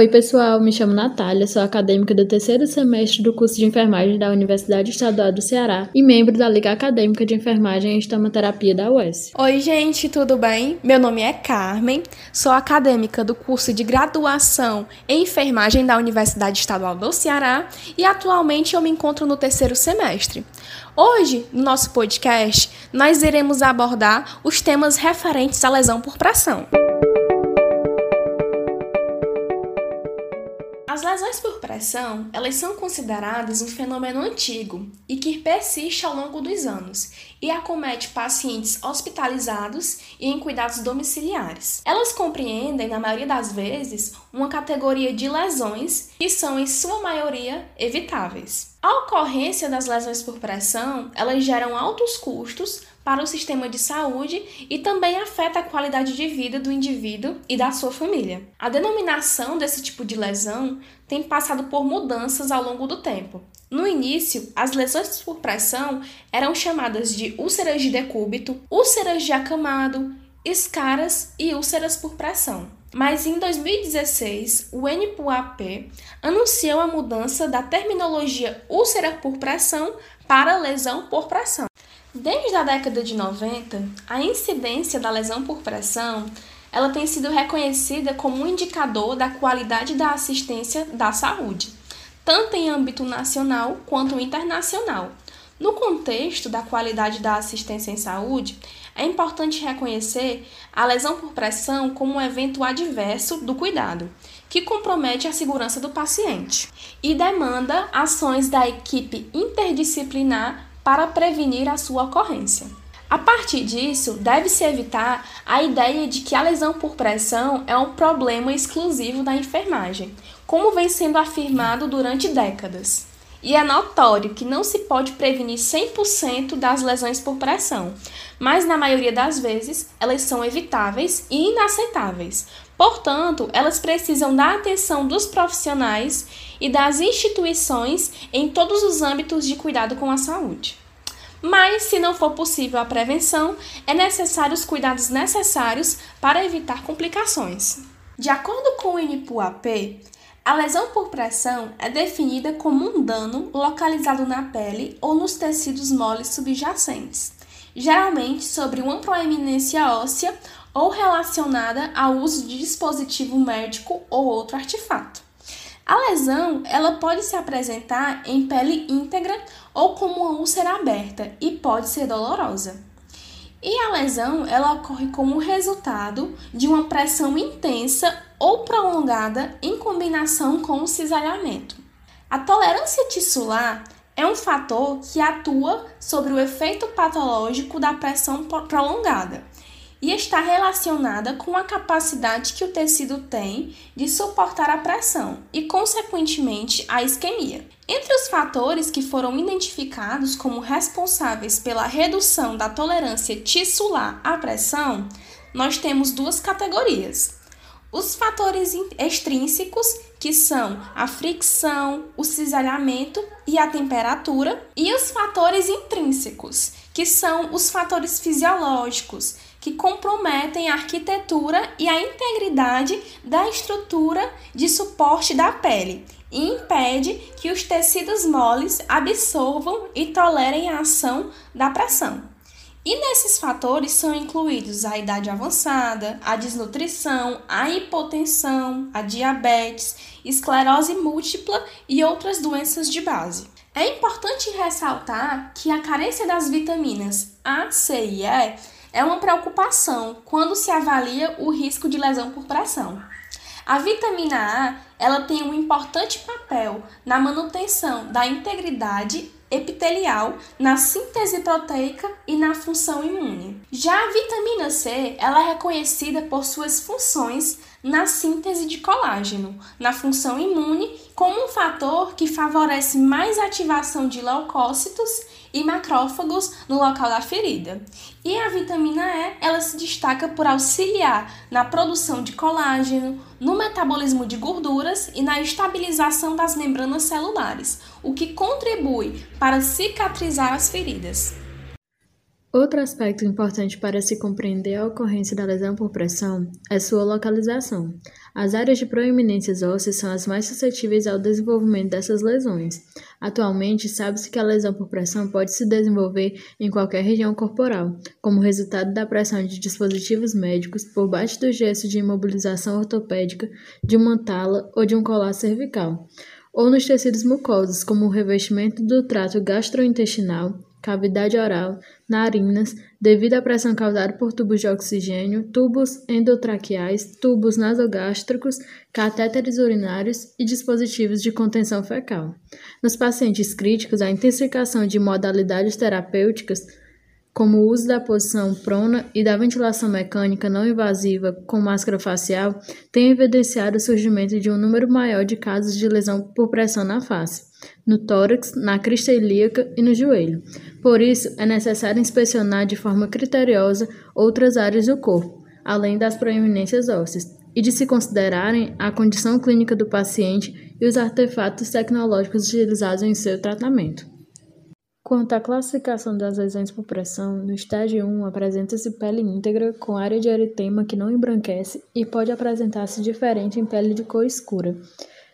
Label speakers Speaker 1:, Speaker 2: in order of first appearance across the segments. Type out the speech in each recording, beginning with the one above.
Speaker 1: Oi, pessoal, me chamo Natália, sou acadêmica do terceiro semestre do curso de enfermagem da Universidade Estadual do Ceará e membro da Liga Acadêmica de Enfermagem e Estomaterapia da UES.
Speaker 2: Oi, gente, tudo bem? Meu nome é Carmen, sou acadêmica do curso de graduação em enfermagem da Universidade Estadual do Ceará e atualmente eu me encontro no terceiro semestre. Hoje, no nosso podcast, nós iremos abordar os temas referentes à lesão por pressão. As lesões por pressão, elas são consideradas um fenômeno antigo e que persiste ao longo dos anos e acomete pacientes hospitalizados e em cuidados domiciliares. Elas compreendem, na maioria das vezes, uma categoria de lesões que são, em sua maioria, evitáveis. A ocorrência das lesões por pressão, elas geram altos custos para o sistema de saúde e também afeta a qualidade de vida do indivíduo e da sua família. A denominação desse tipo de lesão tem passado por mudanças ao longo do tempo. No início, as lesões por pressão eram chamadas de úlceras de decúbito, úlceras de acamado, escaras e úlceras por pressão. Mas em 2016, o NPUAP anunciou a mudança da terminologia úlcera por pressão para lesão por pressão. Desde a década de 90, a incidência da lesão por pressão ela tem sido reconhecida como um indicador da qualidade da assistência da saúde, tanto em âmbito nacional quanto internacional. No contexto da qualidade da assistência em saúde, é importante reconhecer a lesão por pressão como um evento adverso do cuidado, que compromete a segurança do paciente e demanda ações da equipe interdisciplinar para prevenir a sua ocorrência. A partir disso, deve-se evitar a ideia de que a lesão por pressão é um problema exclusivo da enfermagem, como vem sendo afirmado durante décadas. E é notório que não se pode prevenir 100% das lesões por pressão, mas na maioria das vezes elas são evitáveis e inaceitáveis. Portanto, elas precisam da atenção dos profissionais e das instituições em todos os âmbitos de cuidado com a saúde. Mas, se não for possível a prevenção, é necessário os cuidados necessários para evitar complicações. De acordo com o INPUAP, a lesão por pressão é definida como um dano localizado na pele ou nos tecidos moles subjacentes, geralmente sobre uma proeminência óssea ou relacionada ao uso de dispositivo médico ou outro artefato. A lesão ela pode se apresentar em pele íntegra ou como uma úlcera aberta e pode ser dolorosa. E a lesão ela ocorre como resultado de uma pressão intensa ou prolongada em combinação com o cisalhamento. A tolerância tissular é um fator que atua sobre o efeito patológico da pressão prolongada e está relacionada com a capacidade que o tecido tem de suportar a pressão e, consequentemente, a isquemia. Entre os fatores que foram identificados como responsáveis pela redução da tolerância tissular à pressão, nós temos duas categorias. Os fatores extrínsecos, que são a fricção, o cisalhamento e a temperatura, e os fatores intrínsecos, que são os fatores fisiológicos, que comprometem a arquitetura e a integridade da estrutura de suporte da pele e impede que os tecidos moles absorvam e tolerem a ação da pressão. E nesses fatores são incluídos a idade avançada, a desnutrição, a hipotensão, a diabetes, esclerose múltipla e outras doenças de base. É importante ressaltar que a carência das vitaminas A, C e E é uma preocupação quando se avalia o risco de lesão por pressão. A vitamina A, ela tem um importante papel na manutenção da integridade epitelial, na síntese proteica e na função imune. Já a vitamina C, ela é reconhecida por suas funções na síntese de colágeno, na função imune, como um fator que favorece mais ativação de leucócitos e macrófagos no local da ferida. E a vitamina E, ela se destaca por auxiliar na produção de colágeno, no metabolismo de gorduras e na estabilização das membranas celulares, o que contribui para cicatrizar as feridas.
Speaker 1: Outro aspecto importante para se compreender a ocorrência da lesão por pressão é sua localização. As áreas de proeminências ósseas são as mais suscetíveis ao desenvolvimento dessas lesões. Atualmente, sabe-se que a lesão por pressão pode se desenvolver em qualquer região corporal, como resultado da pressão de dispositivos médicos por baixo do gesso de imobilização ortopédica, de uma tala ou de um colar cervical, ou nos tecidos mucosos, como o revestimento do trato gastrointestinal, cavidade oral, narinas, devido à pressão causada por tubos de oxigênio, tubos endotraqueais, tubos nasogástricos, catéteres urinários e dispositivos de contenção fecal. Nos pacientes críticos, a intensificação de modalidades terapêuticas como o uso da posição prona e da ventilação mecânica não invasiva com máscara facial, tem evidenciado o surgimento de um número maior de casos de lesão por pressão na face, no tórax, na crista ilíaca e no joelho. Por isso, é necessário inspecionar de forma criteriosa outras áreas do corpo, além das proeminências ósseas, e de se considerarem a condição clínica do paciente e os artefatos tecnológicos utilizados em seu tratamento. Quanto à classificação das lesões por pressão, no estágio 1 apresenta-se pele íntegra com área de eritema que não embranquece e pode apresentar-se diferente em pele de cor escura.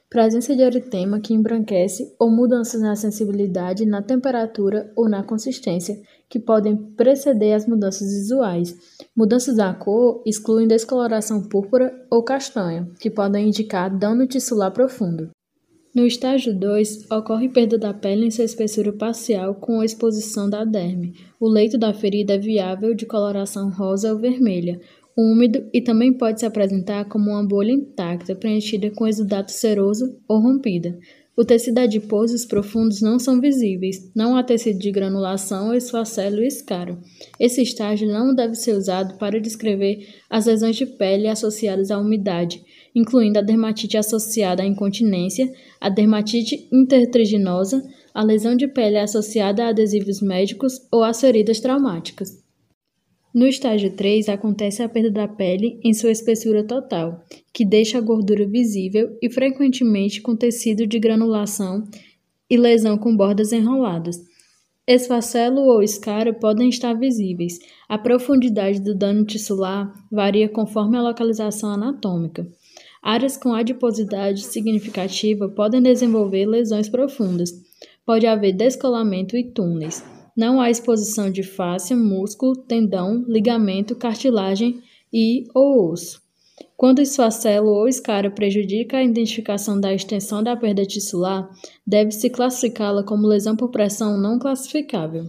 Speaker 1: Presença de eritema que embranquece ou mudanças na sensibilidade, na temperatura ou na consistência, que podem preceder as mudanças visuais. Mudanças da cor excluem descoloração púrpura ou castanha, que podem indicar dano tissular profundo. No estágio 2, ocorre perda da pele em sua espessura parcial com a exposição da derme. O leito da ferida é viável de coloração rosa ou vermelha, úmido e também pode se apresentar como uma bolha intacta preenchida com exudato seroso ou rompida. O tecido adiposo e os profundos não são visíveis, não há tecido de granulação, esfacelo e escaro. Esse estágio não deve ser usado para descrever as lesões de pele associadas à umidade, incluindo a dermatite associada à incontinência, a dermatite intertriginosa, a lesão de pele associada a adesivos médicos ou às feridas traumáticas. No estágio 3, acontece a perda da pele em sua espessura total, que deixa a gordura visível e frequentemente com tecido de granulação e lesão com bordas enroladas. Esfacelo ou escaro podem estar visíveis. A profundidade do dano tissular varia conforme a localização anatômica. Áreas com adiposidade significativa podem desenvolver lesões profundas. Pode haver descolamento e túneis. Não há exposição de face, músculo, tendão, ligamento, cartilagem e ou osso. Quando o esfacelo ou escara prejudica a identificação da extensão da perda tissular, deve-se classificá-la como lesão por pressão não classificável.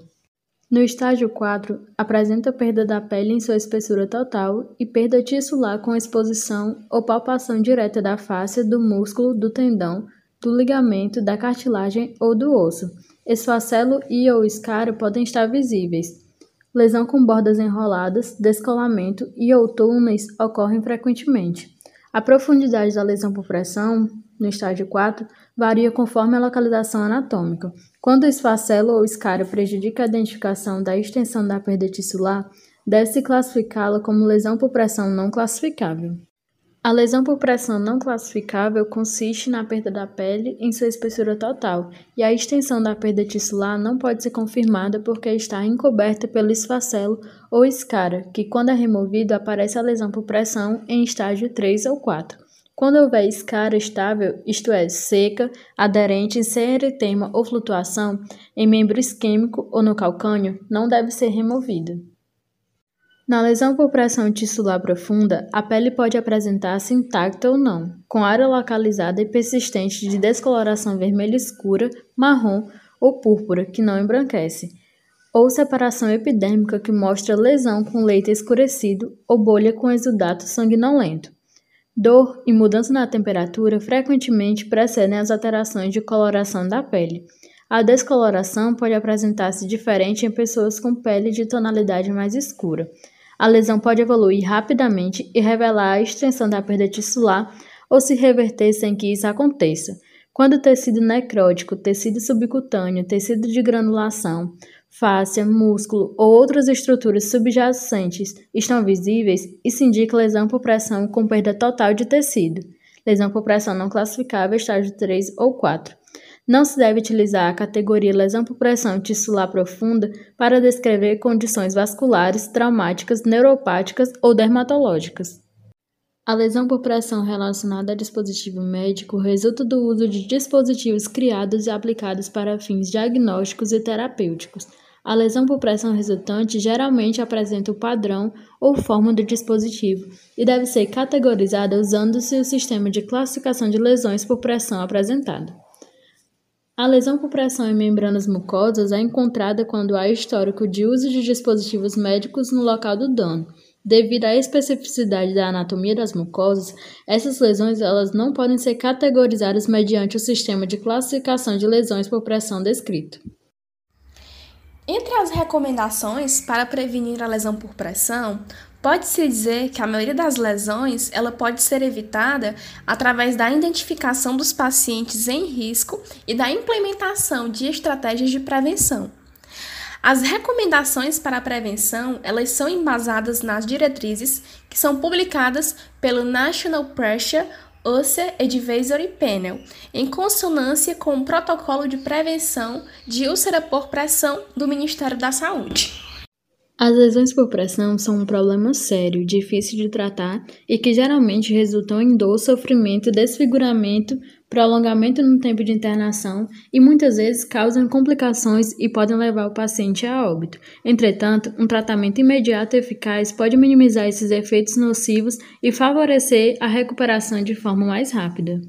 Speaker 1: No estágio 4, apresenta perda da pele em sua espessura total e perda tissular com exposição ou palpação direta da face, do músculo, do tendão, do ligamento, da cartilagem ou do osso. Esfacelo e ou escaro podem estar visíveis. Lesão com bordas enroladas, descolamento e ou túneis ocorrem frequentemente. A profundidade da lesão por pressão, no estágio 4, varia conforme a localização anatômica. Quando o esfacelo ou escário prejudica a identificação da extensão da perda tissular, deve-se classificá-la como lesão por pressão não classificável. A lesão por pressão não classificável consiste na perda da pele em sua espessura total, e a extensão da perda tissular não pode ser confirmada porque está encoberta pelo esfacelo ou escara, que quando é removido aparece a lesão por pressão em estágio 3 ou 4. Quando houver escara estável, isto é, seca, aderente, sem eritema ou flutuação, em membro isquêmico ou no calcânio, não deve ser removida. Na lesão por pressão tissular profunda, a pele pode apresentar-se intacta ou não, com área localizada e persistente de descoloração vermelha escura, marrom ou púrpura que não embranquece, ou separação epidérmica que mostra lesão com leito escurecido ou bolha com exudato sanguinolento. Dor e mudança na temperatura frequentemente precedem as alterações de coloração da pele. A descoloração pode apresentar-se diferente em pessoas com pele de tonalidade mais escura. A lesão pode evoluir rapidamente e revelar a extensão da perda tissular ou se reverter sem que isso aconteça. Quando tecido necrótico, tecido subcutâneo, tecido de granulação, fáscia, músculo ou outras estruturas subjacentes estão visíveis, isso indica lesão por pressão com perda total de tecido. Lesão por pressão não classificável, estágio 3 ou 4. Não se deve utilizar a categoria lesão por pressão tissular profunda para descrever condições vasculares, traumáticas, neuropáticas ou dermatológicas. A lesão por pressão relacionada a dispositivo médico resulta do uso de dispositivos criados e aplicados para fins diagnósticos e terapêuticos. A lesão por pressão resultante geralmente apresenta o padrão ou forma do dispositivo e deve ser categorizada usando-se o sistema de classificação de lesões por pressão apresentado. A lesão por pressão em membranas mucosas é encontrada quando há histórico de uso de dispositivos médicos no local do dano Devido à especificidade da anatomia das mucosas, essas lesões elas não podem ser categorizadas mediante o sistema de classificação de lesões por pressão descrito.
Speaker 2: Entre as recomendações para prevenir a lesão por pressão, pode-se dizer que a maioria das lesões ela pode ser evitada através da identificação dos pacientes em risco e da implementação de estratégias de prevenção. As recomendações para a prevenção, elas são embasadas nas diretrizes que são publicadas pelo National Pressure Ulcer Advisory Panel, em consonância com o protocolo de prevenção de úlcera por pressão do Ministério da Saúde.
Speaker 1: As lesões por pressão são um problema sério, difícil de tratar e que geralmente resultam em dor, sofrimento, desfiguramento, prolongamento no tempo de internação e muitas vezes causam complicações e podem levar o paciente a óbito. Entretanto, um tratamento imediato e eficaz pode minimizar esses efeitos nocivos e favorecer a recuperação de forma mais rápida.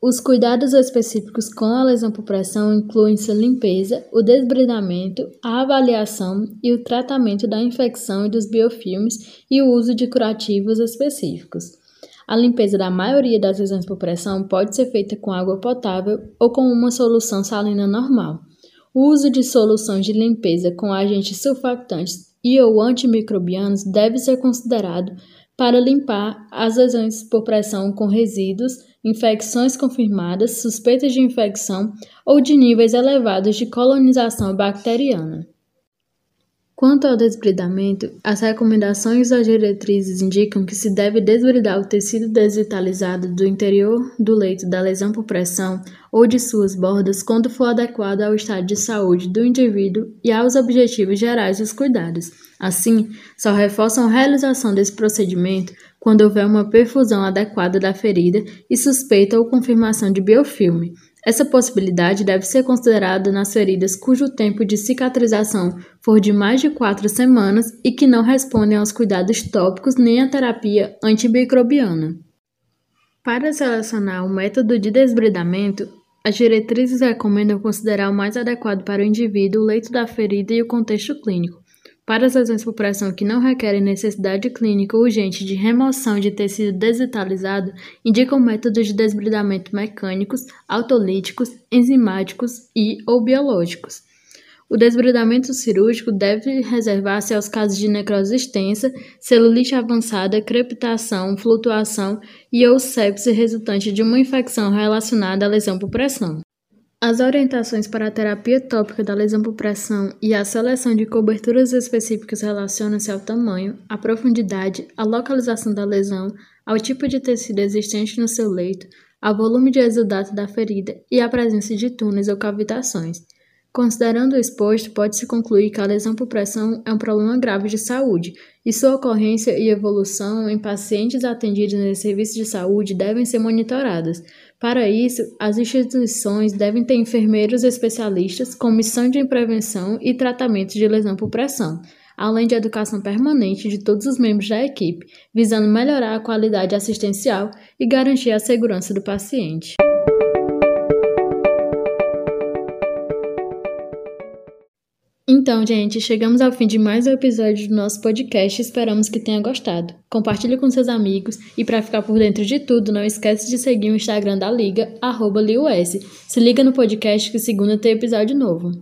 Speaker 1: Os cuidados específicos com a lesão por pressão incluem-se a limpeza, o desbridamento, a avaliação e o tratamento da infecção e dos biofilmes e o uso de curativos específicos. A limpeza da maioria das lesões por pressão pode ser feita com água potável ou com uma solução salina normal. O uso de soluções de limpeza com agentes sulfactantes e ou antimicrobianos deve ser considerado para limpar as lesões por pressão com resíduos infecções confirmadas, suspeitas de infecção ou de níveis elevados de colonização bacteriana. Quanto ao desbridamento, as recomendações das diretrizes indicam que se deve desbridar o tecido desvitalizado do interior do leito da lesão por pressão ou de suas bordas quando for adequado ao estado de saúde do indivíduo e aos objetivos gerais dos cuidados. Assim, só reforçam a realização desse procedimento quando houver uma perfusão adequada da ferida e suspeita ou confirmação de biofilme. Essa possibilidade deve ser considerada nas feridas cujo tempo de cicatrização for de mais de quatro semanas e que não respondem aos cuidados tópicos nem à terapia antimicrobiana. Para selecionar o método de desbridamento, as diretrizes recomendam considerar o mais adequado para o indivíduo o leito da ferida e o contexto clínico. Para as lesões por pressão que não requerem necessidade clínica urgente de remoção de tecido desvitalizado, indicam métodos de desbridamento mecânicos, autolíticos, enzimáticos e ou biológicos. O desbridamento cirúrgico deve reservar-se aos casos de necrose extensa, celulite avançada, crepitação, flutuação e ou sepse resultante de uma infecção relacionada à lesão por pressão. As orientações para a terapia tópica da lesão por pressão e a seleção de coberturas específicas relacionam-se ao tamanho, à profundidade, à localização da lesão, ao tipo de tecido existente no seu leito, ao volume de exudato da ferida e à presença de túneis ou cavitações. Considerando o exposto, pode-se concluir que a lesão por pressão é um problema grave de saúde e sua ocorrência e evolução em pacientes atendidos nesse serviço de saúde devem ser monitoradas. Para isso, as instituições devem ter enfermeiros especialistas com missão de prevenção e tratamento de lesão por pressão, além de educação permanente de todos os membros da equipe, visando melhorar a qualidade assistencial e garantir a segurança do paciente. Então, gente, chegamos ao fim de mais um episódio do nosso podcast. Esperamos que tenha gostado. Compartilhe com seus amigos e para ficar por dentro de tudo, não esquece de seguir o Instagram da Liga, arroba Se liga no podcast que segunda tem episódio novo.